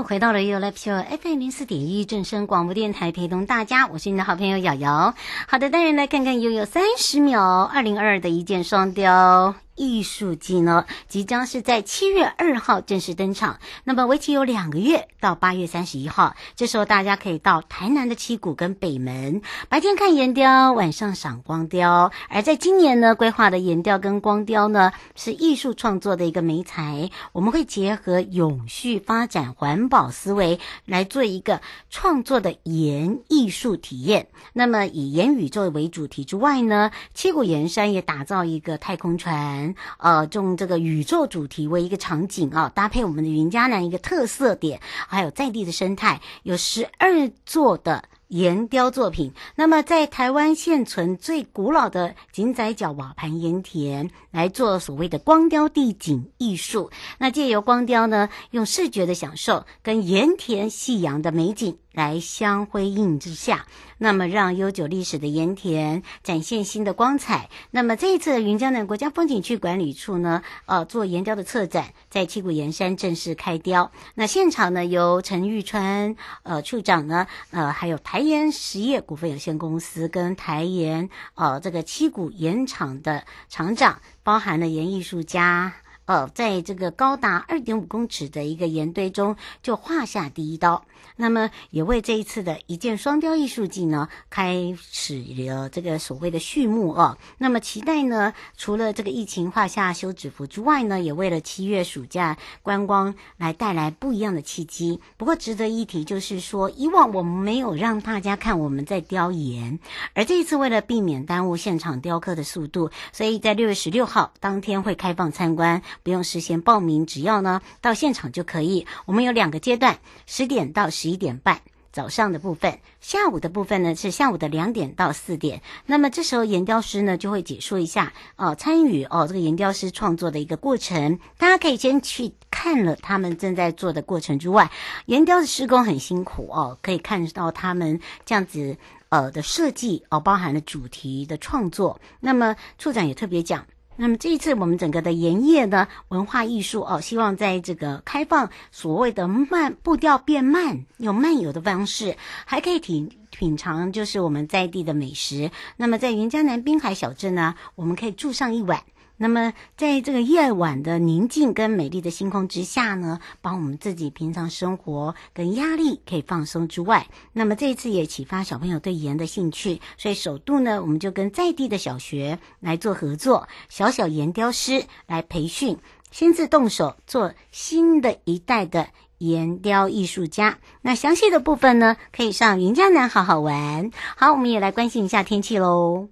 又回到了 You Love Show FM 零四点一正声广播电台，陪同大家，我是你的好朋友瑶瑶。好的，当然来看看悠悠三十秒二零二二的一箭双雕。艺术季呢，即将是在七月二号正式登场。那么为期有两个月，到八月三十一号。这时候大家可以到台南的七股跟北门，白天看岩雕，晚上赏光雕。而在今年呢，规划的岩雕跟光雕呢，是艺术创作的一个媒材。我们会结合永续发展、环保思维来做一个创作的岩艺术体验。那么以岩宇宙为主题之外呢，七股岩山也打造一个太空船。呃，用这个宇宙主题为一个场景啊，搭配我们的云嘉南一个特色点，还有在地的生态，有十二座的岩雕作品。那么，在台湾现存最古老的井仔脚瓦盘盐田来做所谓的光雕地景艺术。那借由光雕呢，用视觉的享受跟盐田夕阳的美景来相辉映之下。那么，让悠久历史的盐田展现新的光彩。那么，这一次云江南国家风景区管理处呢，呃，做岩雕的策展，在七股岩山正式开雕。那现场呢，由陈玉川呃处长呢，呃，还有台盐实业股份有限公司跟台盐呃这个七股岩厂的厂长，包含了岩艺术家。呃，在这个高达二点五公尺的一个岩堆中，就画下第一刀。那么，也为这一次的一箭双雕艺术季呢，开始了这个所谓的序幕哦。那么，期待呢，除了这个疫情画下休止符之外呢，也为了七月暑假观光来带来不一样的契机。不过，值得一提就是说，以往我们没有让大家看我们在雕岩，而这一次为了避免耽误现场雕刻的速度，所以在六月十六号当天会开放参观。不用事先报名，只要呢到现场就可以。我们有两个阶段，十点到十一点半，早上的部分；下午的部分呢是下午的两点到四点。那么这时候岩雕师呢就会解说一下哦，参与哦这个岩雕师创作的一个过程。大家可以先去看了他们正在做的过程之外，岩雕的施工很辛苦哦，可以看到他们这样子呃的设计哦，包含了主题的创作。那么处长也特别讲。那么这一次我们整个的盐业呢，文化艺术哦，希望在这个开放所谓的慢步调变慢，用漫游的方式，还可以品品尝就是我们在地的美食。那么在云江南滨海小镇呢，我们可以住上一晚。那么，在这个夜晚的宁静跟美丽的星空之下呢，帮我们自己平常生活跟压力可以放松之外，那么这次也启发小朋友对盐的兴趣，所以首度呢，我们就跟在地的小学来做合作，小小盐雕师来培训，亲自动手做新的一代的盐雕艺术家。那详细的部分呢，可以上云嘉南好好玩。好，我们也来关心一下天气喽。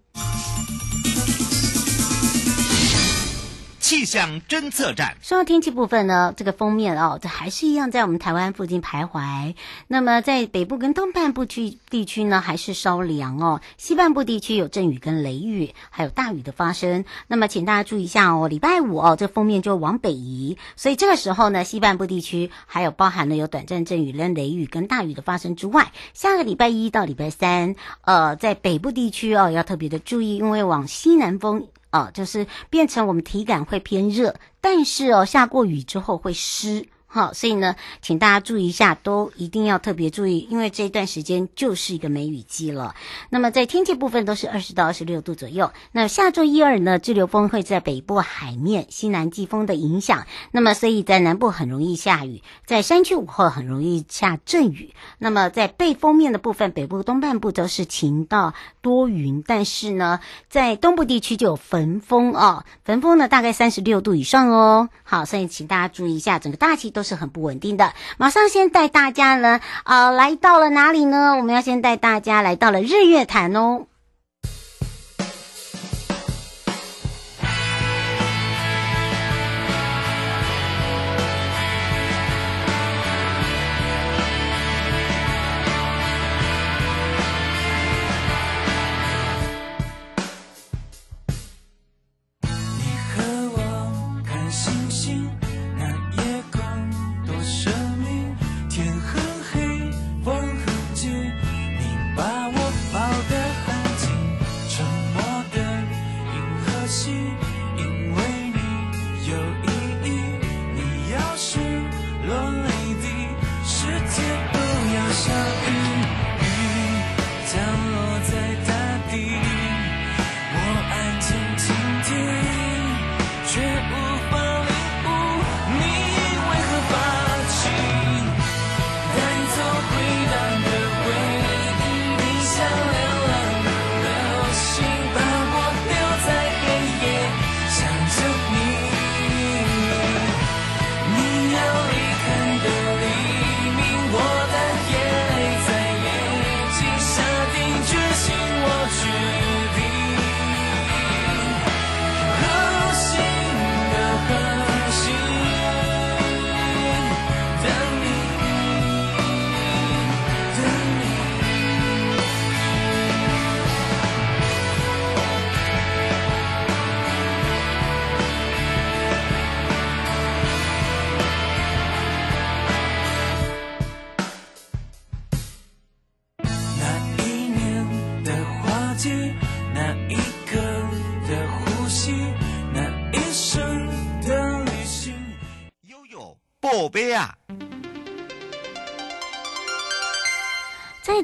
气象侦测站。说到天气部分呢，这个封面哦，这还是一样在我们台湾附近徘徊。那么在北部跟东半部区地区呢，还是稍凉哦。西半部地区有阵雨跟雷雨，还有大雨的发生。那么请大家注意一下哦，礼拜五哦，这封面就往北移，所以这个时候呢，西半部地区还有包含了有短暂阵雨跟雷雨跟大雨的发生之外，下个礼拜一到礼拜三，呃，在北部地区哦，要特别的注意，因为往西南风。哦，就是变成我们体感会偏热，但是哦，下过雨之后会湿。好，所以呢，请大家注意一下，都一定要特别注意，因为这一段时间就是一个梅雨季了。那么在天气部分都是二十到二十六度左右。那下周一二呢，滞留风会在北部海面西南季风的影响，那么所以在南部很容易下雨，在山区午后很容易下阵雨。那么在背风面的部分，北部东半部都是晴到多云，但是呢，在东部地区就有焚风哦，焚风呢大概三十六度以上哦。好，所以请大家注意一下，整个大气。都是很不稳定的。马上先带大家呢，啊、呃，来到了哪里呢？我们要先带大家来到了日月潭哦。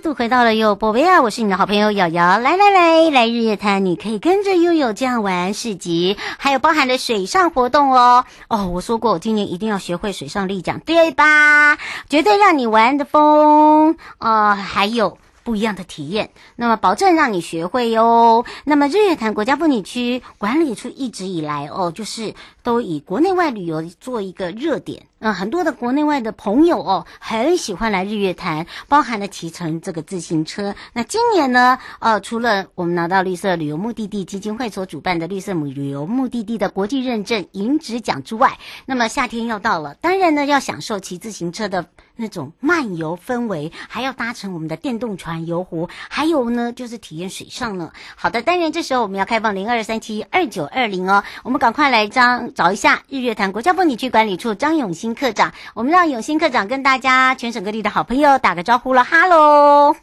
度回到了哟宝贝啊！我是你的好朋友瑶瑶，来来来来日月潭，你可以跟着悠悠这样玩市集，还有包含的水上活动哦哦！我说过，我今年一定要学会水上立桨，对吧？绝对让你玩的疯哦！还有。不一样的体验，那么保证让你学会哟。那么日月潭国家风景区管理处一直以来哦，就是都以国内外旅游做一个热点。嗯，很多的国内外的朋友哦，很喜欢来日月潭，包含了骑乘这个自行车。那今年呢，呃，除了我们拿到绿色旅游目的地基金会所主办的绿色旅游目的地的国际认证银质奖之外，那么夏天要到了，当然呢，要享受骑自行车的那种漫游氛围，还要搭乘我们的电动船游湖，还有呢，就是体验水上了。好的，当然这时候我们要开放零二三七二九二零哦，我们赶快来张找一下日月潭国家风景区管理处张永新科长，我们让永新科长跟大家全省各地的好朋友打个招呼了，哈喽。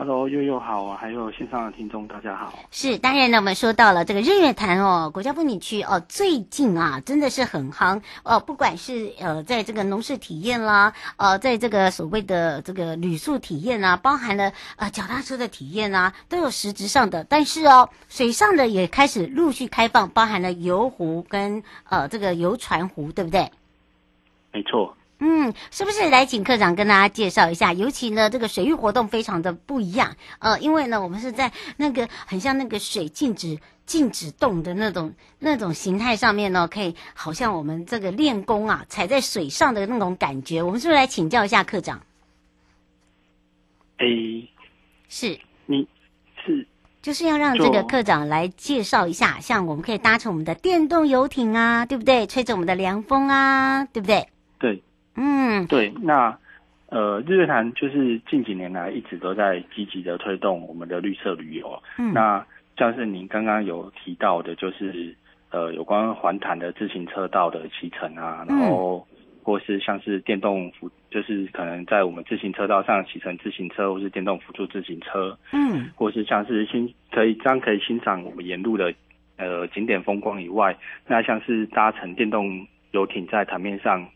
Hello，悠悠好，还有线上的听众大家好。是，当然呢，我们说到了这个日月潭哦，国家风景区哦，最近啊，真的是很夯哦，不管是呃，在这个农事体验啦，呃，在这个所谓的这个旅宿体验啊，包含了呃脚踏车的体验啊，都有实质上的，但是哦，水上的也开始陆续开放，包含了游湖跟呃这个游船湖，对不对？没错。嗯，是不是来请科长跟大家介绍一下？尤其呢，这个水域活动非常的不一样，呃，因为呢，我们是在那个很像那个水静止静止动的那种那种形态上面呢，可以好像我们这个练功啊，踩在水上的那种感觉。我们是不是来请教一下科长？A 是你是就是要让这个课长来介绍一下，像我们可以搭乘我们的电动游艇啊，对不对？吹着我们的凉风啊，对不对？对。嗯，对，那呃，日月潭就是近几年来一直都在积极的推动我们的绿色旅游。嗯，那像是您刚刚有提到的，就是呃，有关环潭的自行车道的骑乘啊，然后或是像是电动辅，就是可能在我们自行车道上骑乘自行车，或是电动辅助自行车，嗯，或是像是欣可以这样可以欣赏我们沿路的呃景点风光以外，那像是搭乘电动游艇在潭面上。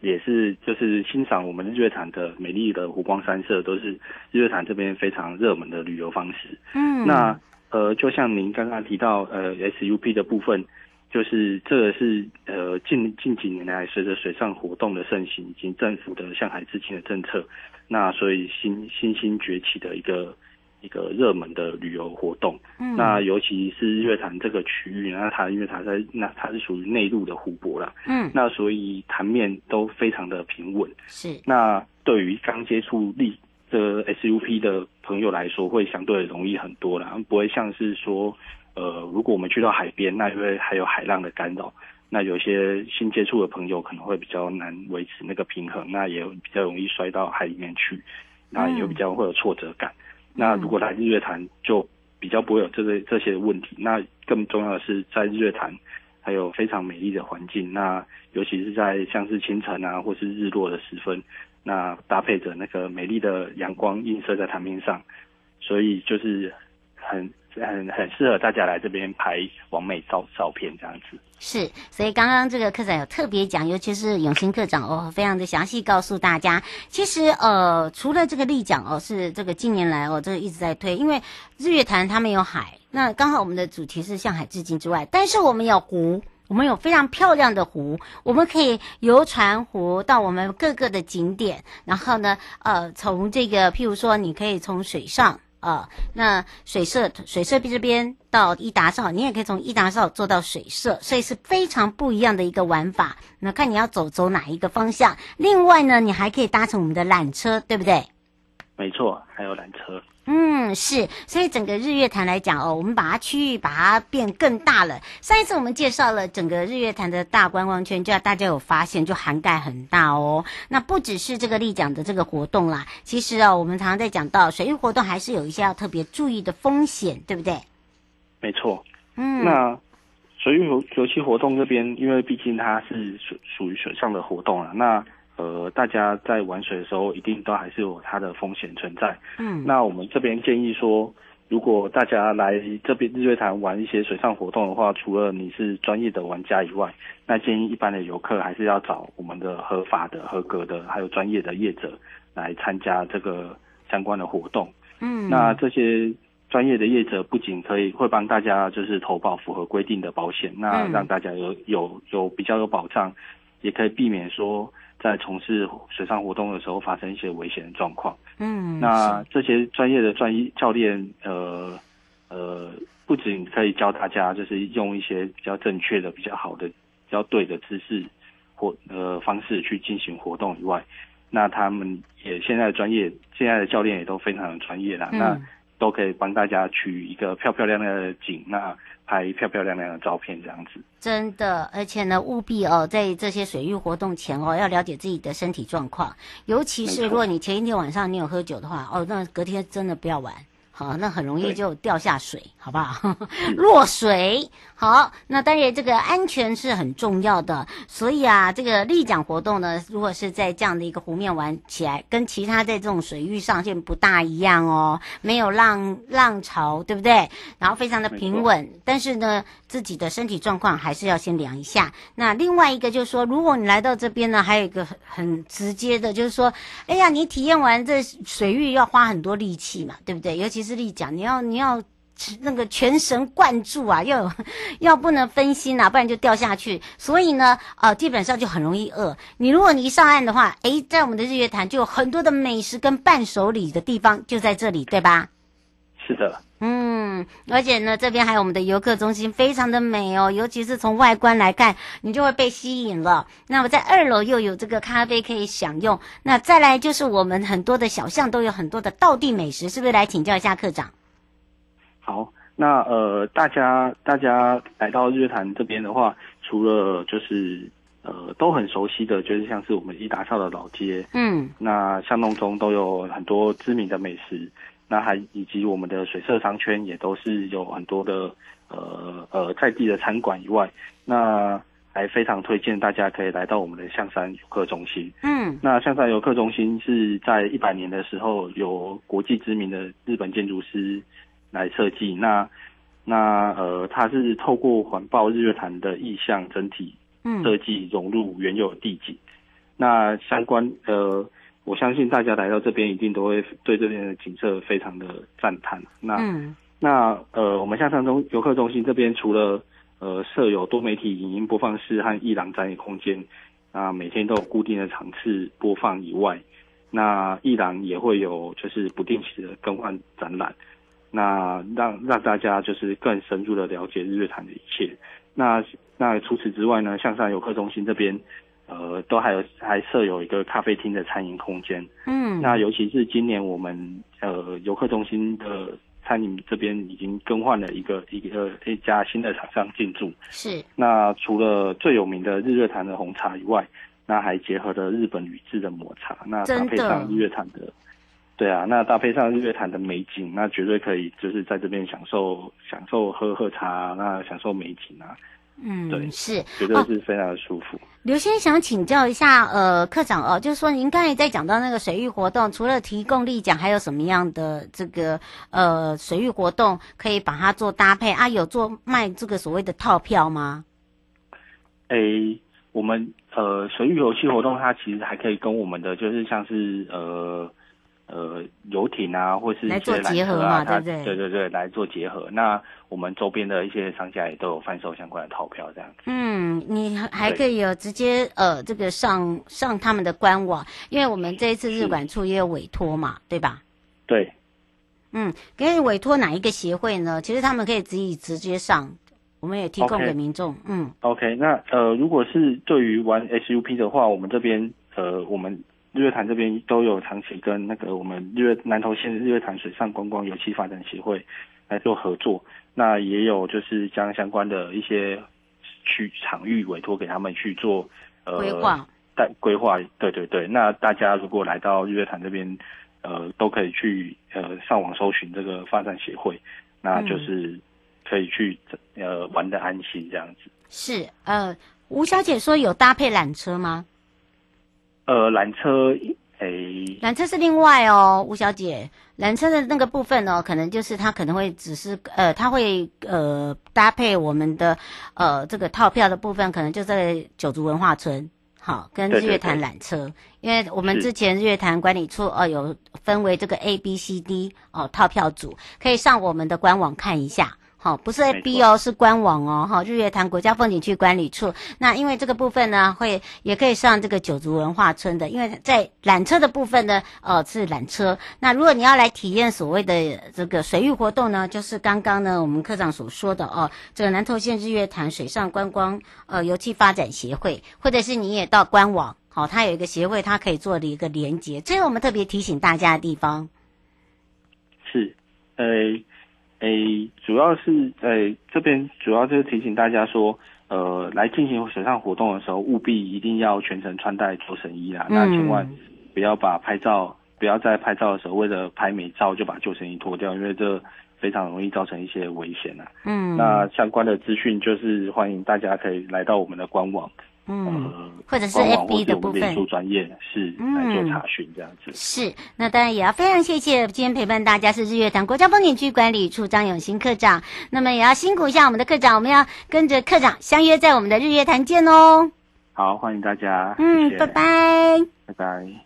也是，就是欣赏我们日月潭的美丽的湖光山色，都是日月潭这边非常热门的旅游方式。嗯，那呃，就像您刚刚提到，呃，SUP 的部分，就是这个是呃近近几年来随着水上活动的盛行，以及政府的向海致敬的政策，那所以新新兴崛起的一个一个热门的旅游活动。嗯，那尤其是日月潭这个区域，那它因为它在那它是属于内陆的湖泊啦，嗯，那所以潭面都非常的平稳。是，那对于刚接触力的 SUP 的朋友来说，会相对容易很多啦，不会像是说，呃，如果我们去到海边，那因为还有海浪的干扰。那有些新接触的朋友可能会比较难维持那个平衡，那也比较容易摔到海里面去，那也比较会有挫折感。嗯、那如果来日月潭就比较不会有这个这些问题。那更重要的是在日月潭还有非常美丽的环境，那尤其是在像是清晨啊或是日落的时分，那搭配着那个美丽的阳光映射在潭面上，所以就是很。很很适合大家来这边拍完美照照片这样子。是，所以刚刚这个课长有特别讲，尤其是永新课长哦，非常的详细告诉大家。其实呃，除了这个立桨哦，是这个近年来哦，这个一直在推，因为日月潭它没有海，那刚好我们的主题是向海致敬之外，但是我们有湖，我们有非常漂亮的湖，我们可以游船湖到我们各个的景点，然后呢，呃，从这个譬如说，你可以从水上。啊、那水社水社这边到伊达少，你也可以从伊达少坐到水社，所以是非常不一样的一个玩法。那看你要走走哪一个方向。另外呢，你还可以搭乘我们的缆车，对不对？没错，还有缆车。嗯，是，所以整个日月潭来讲哦，我们把它区域把它变更大了。上一次我们介绍了整个日月潭的大观光圈，就要大家有发现，就涵盖很大哦。那不只是这个立奖的这个活动啦，其实哦，我们常常在讲到水域活动，还是有一些要特别注意的风险，对不对？没错。嗯，那水域游游戏活动这边，因为毕竟它是属属于水上的活动啊，那。呃，大家在玩水的时候，一定都还是有它的风险存在。嗯，那我们这边建议说，如果大家来这边日月潭玩一些水上活动的话，除了你是专业的玩家以外，那建议一般的游客还是要找我们的合法的、合格的，还有专业的业者来参加这个相关的活动。嗯，那这些专业的业者不仅可以会帮大家就是投保符合规定的保险，那让大家有有有比较有保障，也可以避免说。在从事水上活动的时候，发生一些危险的状况。嗯，那这些专业的专业教练，呃呃，不仅可以教大家，就是用一些比较正确的、比较好的、比较对的姿势或呃方式去进行活动以外，那他们也现在的专业，现在的教练也都非常的专业啦。嗯、那都可以帮大家取一个漂漂亮亮的景，那拍漂漂亮亮的照片，这样子。真的，而且呢，务必哦，在这些水域活动前哦，要了解自己的身体状况，尤其是如果你前一天晚上你有喝酒的话，哦，那隔天真的不要玩。好，那很容易就掉下水，好不好？落水。好，那当然这个安全是很重要的，所以啊，这个立桨活动呢，如果是在这样的一个湖面玩起来，跟其他在这种水域上线不大一样哦，没有浪浪潮，对不对？然后非常的平稳，但是呢，自己的身体状况还是要先量一下。那另外一个就是说，如果你来到这边呢，还有一个很很直接的，就是说，哎呀，你体验完这水域要花很多力气嘛，对不对？尤其是智力讲，你要你要那个全神贯注啊，要要不能分心啊，不然就掉下去。所以呢，呃，基本上就很容易饿。你如果你一上岸的话，诶，在我们的日月潭就有很多的美食跟伴手礼的地方就在这里，对吧？是的。嗯，而且呢，这边还有我们的游客中心，非常的美哦，尤其是从外观来看，你就会被吸引了。那么在二楼又有这个咖啡可以享用。那再来就是我们很多的小巷都有很多的道地美食，是不是？来请教一下课长。好，那呃，大家大家来到日月潭这边的话，除了就是呃都很熟悉的，就是像是我们一达邵的老街，嗯，那巷弄中都有很多知名的美食。那还以及我们的水色商圈也都是有很多的呃呃在地的餐馆以外，那还非常推荐大家可以来到我们的象山游客中心。嗯，那象山游客中心是在一百年的时候由国际知名的日本建筑师来设计。那那呃，它是透过环抱日月潭的意象整体设计融入原有地景。那相关呃。我相信大家来到这边一定都会对这边的景色非常的赞叹。那、嗯、那呃，我们向上中游客中心这边除了呃设有多媒体影音播放室和艺廊展演空间，啊，每天都有固定的场次播放以外，那艺廊也会有就是不定期的更换展览，那让让大家就是更深入的了解日月潭的一切。那那除此之外呢，向上游客中心这边，呃，都还有还设有一个咖啡厅的餐饮空间。嗯，那尤其是今年我们呃游客中心的餐饮这边已经更换了一个一个一家新的厂商进驻。是。那除了最有名的日月潭的红茶以外，那还结合了日本宇治的抹茶，那搭配上日月潭的，对啊，那搭配上日月潭的美景，那绝对可以就是在这边享受享受喝喝茶，那享受美景啊，嗯，对，是，绝对是非常的舒服。刘先想请教一下，呃，课长哦，就是说您刚才在讲到那个水域活动，除了提供立奖，还有什么样的这个呃水域活动可以把它做搭配啊？有做卖这个所谓的套票吗？诶。我们呃水域游戏活动，它其实还可以跟我们的就是像是呃呃游艇啊，或是一些缆车啊，来做结合嘛，对不对？对对对，来做结合。那我们周边的一些商家也都有贩售相关的套票，这样子。嗯，你还可以有直接呃这个上上他们的官网，因为我们这一次日管处也有委托嘛，对吧？对。嗯，可以委托哪一个协会呢？其实他们可以自己直接上。我们也提供给民众，okay, 嗯，OK，那呃，如果是对于玩 SUP 的话，我们这边呃，我们日月潭这边都有长期跟那个我们日月南投县日月潭水上观光游戏发展协会来做合作，那也有就是将相关的一些区场域委托给他们去做呃规划，带规划，对对对，那大家如果来到日月潭这边，呃，都可以去呃上网搜寻这个发展协会，那就是。嗯可以去呃玩的安心这样子。是呃，吴小姐说有搭配缆车吗？呃，缆车诶，缆车是另外哦，吴小姐，缆车的那个部分哦，可能就是它可能会只是呃，它会呃搭配我们的呃这个套票的部分，可能就在九族文化村，好，跟日月潭缆车，对对对，因为我们之前日月潭管理处哦有分为这个 A、B、C、D 哦套票组，可以上我们的官网看一下。好，不是 A B 哦，是官网哦。哈，日月潭国家风景区管理处。那因为这个部分呢，会也可以上这个九族文化村的。因为在缆车的部分呢，呃，是缆车。那如果你要来体验所谓的这个水域活动呢，就是刚刚呢我们科长所说的哦，这个南投县日月潭水上观光呃油气发展协会，或者是你也到官网，好、哦，它有一个协会，它可以做的一个连接。这是我们特别提醒大家的地方。是，呃。诶，主要是诶这边主要就是提醒大家说，呃，来进行水上活动的时候，务必一定要全程穿戴救生衣啦。嗯、那千万不要把拍照，不要在拍照的时候为了拍美照就把救生衣脱掉，因为这非常容易造成一些危险啊。嗯，那相关的资讯就是欢迎大家可以来到我们的官网。嗯，或者是 FB 的部分，专业是来做查询这样子。是，那当然也要非常谢谢今天陪伴大家是日月潭国家风景区管理处张永新科长。那么也要辛苦一下我们的科长，我们要跟着科长相约在我们的日月潭见哦。好，欢迎大家。嗯，谢谢，拜拜。拜拜。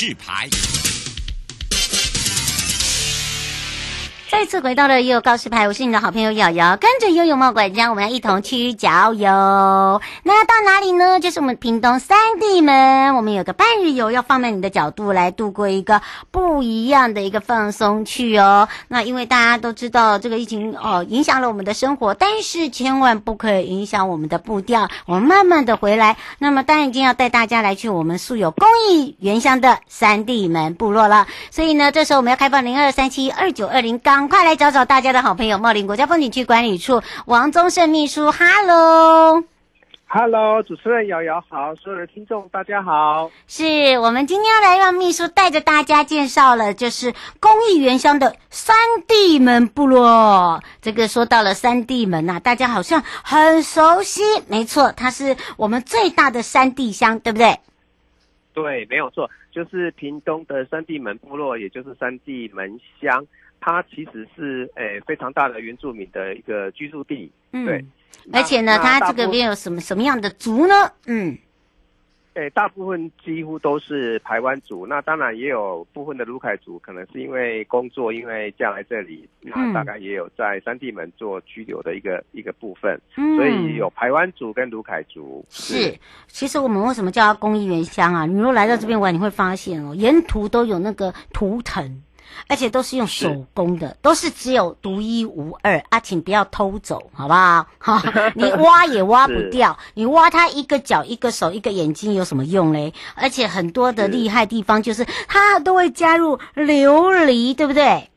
示牌。再次回到了悠悠告示牌，我是你的好朋友瑶瑶，跟着悠悠猫管家，我们要一同去郊游。那要到哪里呢？就是我们屏东三地门，我们有个半日游，要放在你的角度来度过一个不一样的一个放松去哦。那因为大家都知道这个疫情哦，影响了我们的生活，但是千万不可以影响我们的步调，我们慢慢的回来。那么当然已经要带大家来去我们素有公益原乡的三地门部落了。所以呢，这时候我们要开放零二三七二九二零刚。赶快来找找大家的好朋友，茂林国家风景区管理处王宗盛秘书，Hello。Hello，主持人瑶瑶好，所有的听众大家好。是我们今天要来让秘书带着大家介绍了，就是公益原乡的三地门部落。这个说到了三地门呐、啊，大家好像很熟悉。没错，它是我们最大的山地乡，对不对？对，没有错，就是屏东的三地门部落，也就是三地门乡。它其实是诶、欸、非常大的原住民的一个居住地，嗯、对。而且呢，它这个边有什么什么样的族呢？嗯，诶、欸，大部分几乎都是台湾族，那当然也有部分的卢凯族，可能是因为工作，因为嫁来这里，那大概也有在三地门做居留的一个一个部分，嗯、所以有台湾族跟卢凯族。是，其实我们为什么叫它公益原乡啊？你如果来到这边玩，你会发现哦，沿途都有那个图腾。而且都是用手工的，是都是只有独一无二啊！请不要偷走，好不好？哈，你挖也挖不掉，你挖它一个脚、一个手、一个眼睛有什么用嘞？而且很多的厉害地方就是它都会加入琉璃，对不对？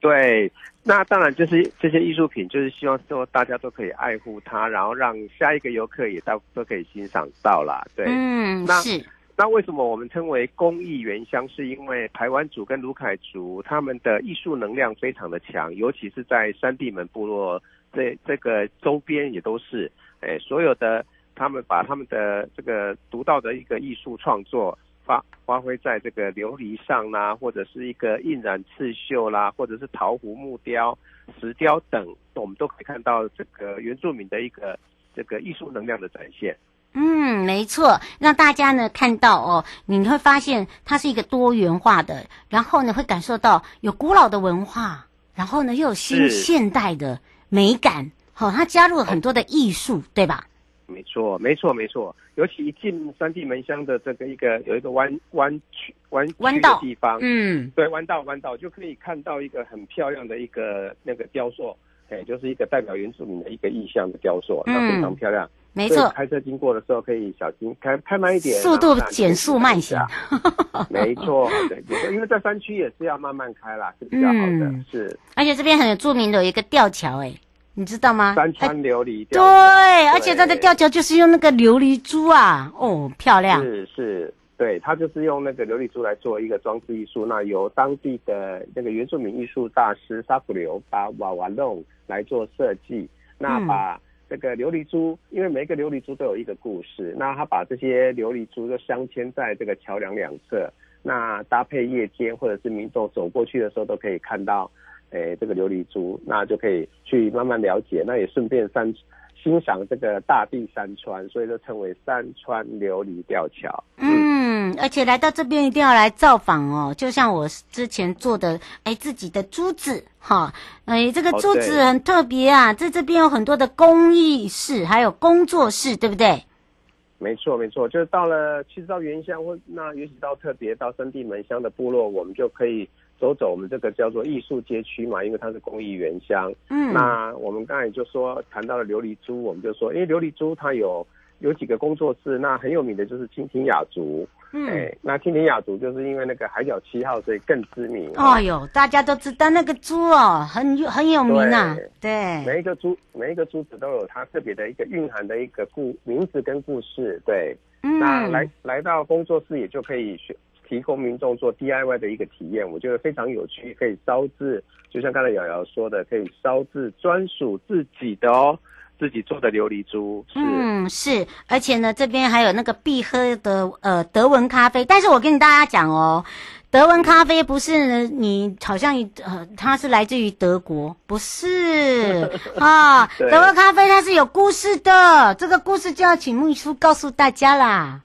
对，那当然就是这些艺术品，就是希望说大家都可以爱护它，然后让下一个游客也到都可以欣赏到啦。对，嗯，那是。那为什么我们称为工艺原乡？是因为台湾族跟鲁凯族他们的艺术能量非常的强，尤其是在三地门部落这这个周边也都是，哎，所有的他们把他们的这个独到的一个艺术创作发发挥在这个琉璃上啦，或者是一个印染刺绣啦，或者是陶壶、木雕、石雕等，我们都可以看到这个原住民的一个这个艺术能量的展现。嗯，没错，让大家呢看到哦，你会发现它是一个多元化的，然后呢会感受到有古老的文化，然后呢又有新现代的美感，好、哦，它加入了很多的艺术，对吧？没错，没错，没错，尤其一进三地门乡的这个一个有一个弯弯曲弯弯道的地方，嗯，对，弯道弯道就可以看到一个很漂亮的一个那个雕塑，哎，就是一个代表原住民的一个意象的雕塑，那非常漂亮。嗯没错，开车经过的时候可以小心开开慢一点，速度减速慢行。没错，对，因为在山区也是要慢慢开啦，是比较好的。嗯、是，而且这边很著名的有一个吊桥，哎，你知道吗？山川琉璃吊桥。对，而且它的吊桥就是用那个琉璃珠啊，哦，漂亮。是是，对，它就是用那个琉璃珠来做一个装置艺术，那由当地的那个原住民艺术大师沙普留把瓦瓦弄来做设计，那把。嗯这个琉璃珠，因为每一个琉璃珠都有一个故事，那他把这些琉璃珠就镶嵌在这个桥梁两侧，那搭配夜间或者是民众走过去的时候都可以看到，诶，这个琉璃珠，那就可以去慢慢了解，那也顺便山欣赏这个大地山川，所以就称为山川琉璃吊桥。嗯，嗯，而且来到这边一定要来造访哦，就像我之前做的，哎，自己的珠子哈，哎，这个珠子很特别啊，在这边有很多的工艺室，还有工作室，对不对？没错，没错，就是到了，其实到原乡或那尤其到特别到三地门乡的部落，我们就可以。走走，我们这个叫做艺术街区嘛，因为它是工艺原乡。嗯，那我们刚才就说谈到了琉璃珠，我们就说，因为琉璃珠它有有几个工作室，那很有名的就是蜻蜓雅族。嗯，哎，那蜻蜓雅族就是因为那个海角七号，所以更知名。哦哟，大家都知道那个珠哦，很有很有名啊。对，对每一个珠每一个珠子都有它特别的一个蕴含的一个故名字跟故事。对，嗯，那来来到工作室也就可以学。提供民众做 DIY 的一个体验，我觉得非常有趣，可以烧制，就像刚才瑶瑶说的，可以烧制专属自己的哦，自己做的琉璃珠。是嗯，是，而且呢，这边还有那个必喝的呃德文咖啡，但是我跟大家讲哦，德文咖啡不是你好像呃它是来自于德国，不是 啊，德文咖啡它是有故事的，这个故事就要请秘书告诉大家啦。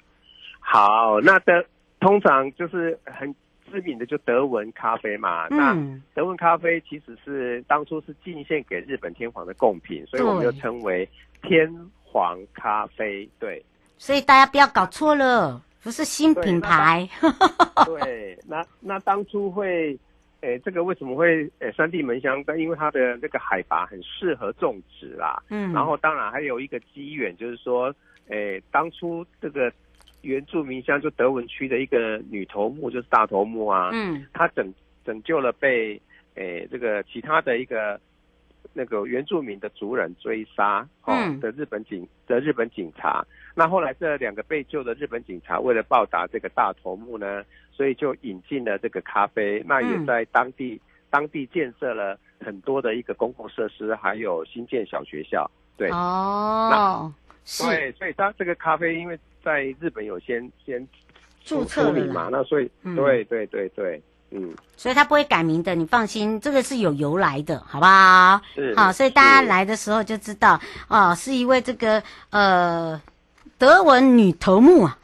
好，那的。通常就是很知名的，就德文咖啡嘛。嗯、那德文咖啡其实是当初是进献给日本天皇的贡品，所以我们就称为天皇咖啡。对，所以大家不要搞错了，不是新品牌。对，对，那那当初会，诶、欸，这个为什么会，诶、欸，三地门香？但因为它的那个海拔很适合种植啦。嗯。然后当然还有一个机缘，就是说，诶、欸，当初这个。原住民乡就德文区的一个女头目，就是大头目啊，嗯，她拯拯救了被诶、欸、这个其他的一个那个原住民的族人追杀哦、嗯、的日本警的日本警察。那后来这两个被救的日本警察为了报答这个大头目呢，所以就引进了这个咖啡。那也在当地、嗯、当地建设了很多的一个公共设施，还有新建小学校。对哦，那对，所以当这个咖啡因为在日本有先先注册了嘛，那所以、嗯、对对对对。嗯，所以他不会改名的，你放心，这个是有由来的，好不好？是，好，所以大家来的时候就知道，哦，是一位这个呃德文女头目啊。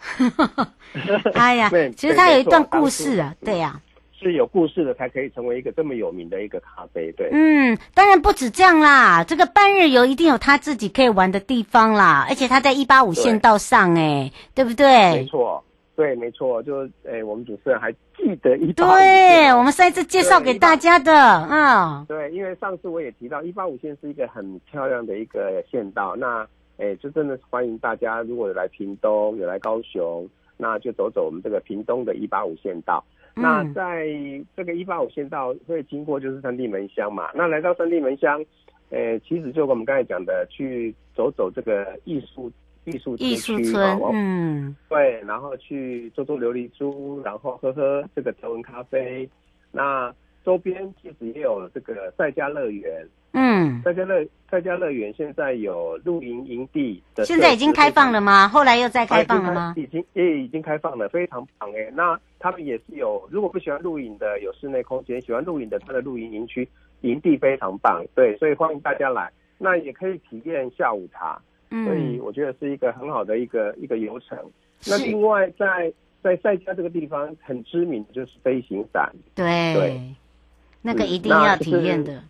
哎呀，其实他有一段故事啊，对呀、啊，是有故事的才可以成为一个这么有名的一个咖啡，对。嗯，当然不止这样啦，这个半日游一定有他自己可以玩的地方啦，而且他在一八五县道上、欸，哎，对不对？没错。对，没错，就是哎，我们主持人还记得一八五，对，我们上一次介绍给大家的，嗯，对，因为上次我也提到一八五线是一个很漂亮的一个县道，那哎，就真的是欢迎大家，如果有来屏东，有来高雄，那就走走我们这个屏东的一八五线道。嗯、那在这个一八五线道会经过就是三地门乡嘛，那来到三地门乡，诶，其实就我们刚才讲的，去走走这个艺术。艺术艺术村，嗯，对，然后去做做琉璃珠，然后喝喝这个德文咖啡。那周边其实也有这个赛家乐园，嗯，赛嘉乐赛嘉乐园现在有露营营地的，现在已经开放了吗？后来又再开放了吗？已经也已经开放了，非常棒哎。那他们也是有，如果不喜欢露营的，有室内空间；喜欢露营的，他的露营营区营地非常棒，对，所以欢迎大家来。那也可以体验下午茶。所以我觉得是一个很好的一个一个游程。那另外在在赛家这个地方很知名的就是飞行伞，对对，那个一定要体验的。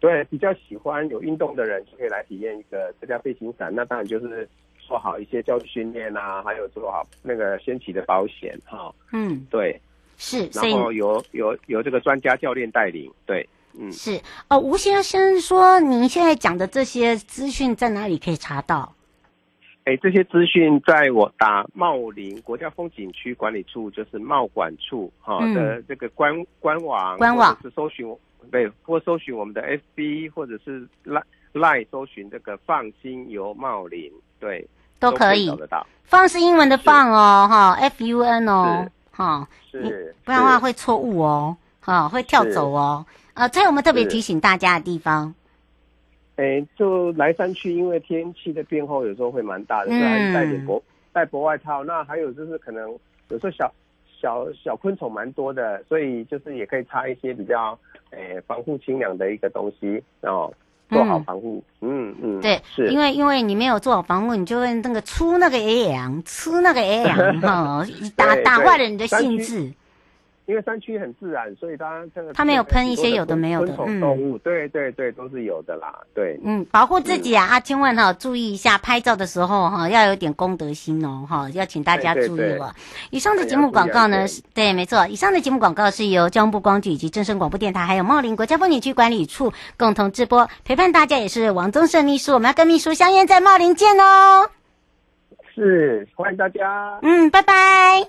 对，比较喜欢有运动的人就可以来体验一个这架飞行伞。那当然就是做好一些教育训练啊，还有做好那个先期的保险哈。嗯，对，是，然后由由由这个专家教练带领，对。嗯，是哦，吴先生说，您现在讲的这些资讯在哪里可以查到？哎，这些资讯在我打茂林国家风景区管理处，就是茂管处哈、嗯、的这个官官网，官网是搜寻对，或搜寻我们的 FB 或者是 Line 搜寻这个放心游茂林，对，都可以找得到。放是英文的放哦，哈，F U N 哦，哈，是，不然的话会错误哦，哈，会跳走哦。呃，这有没有特别提醒大家的地方？哎，就来山区，因为天气的变化有时候会蛮大的，所以还是带点薄带薄外套。那还有就是可能有时候小小小昆虫蛮多的，所以就是也可以擦一些比较诶防护清凉的一个东西，然后做好防护。嗯嗯，对，是因为因为你没有做好防护，你就会那个出那个 A 羊，出那个 A 羊 哈，打打坏了你的兴致。因为山区很自然，所以当然这个它没有喷一些有的没有的昆虫动物，嗯，对对对，都是有的啦，对，嗯，保护自己啊，啊，千万哈注意一下，拍照的时候哈要有点公德心哦，哈，要请大家注意了。以上的节目广告呢，是对，没错，以上的节目广告是由交通部光局以及正声广播电台还有茂林国家风景区管理处共同直播，陪伴大家也是王宗盛秘书，我们要跟秘书相约在茂林见哦。是，欢迎大家，嗯，拜拜。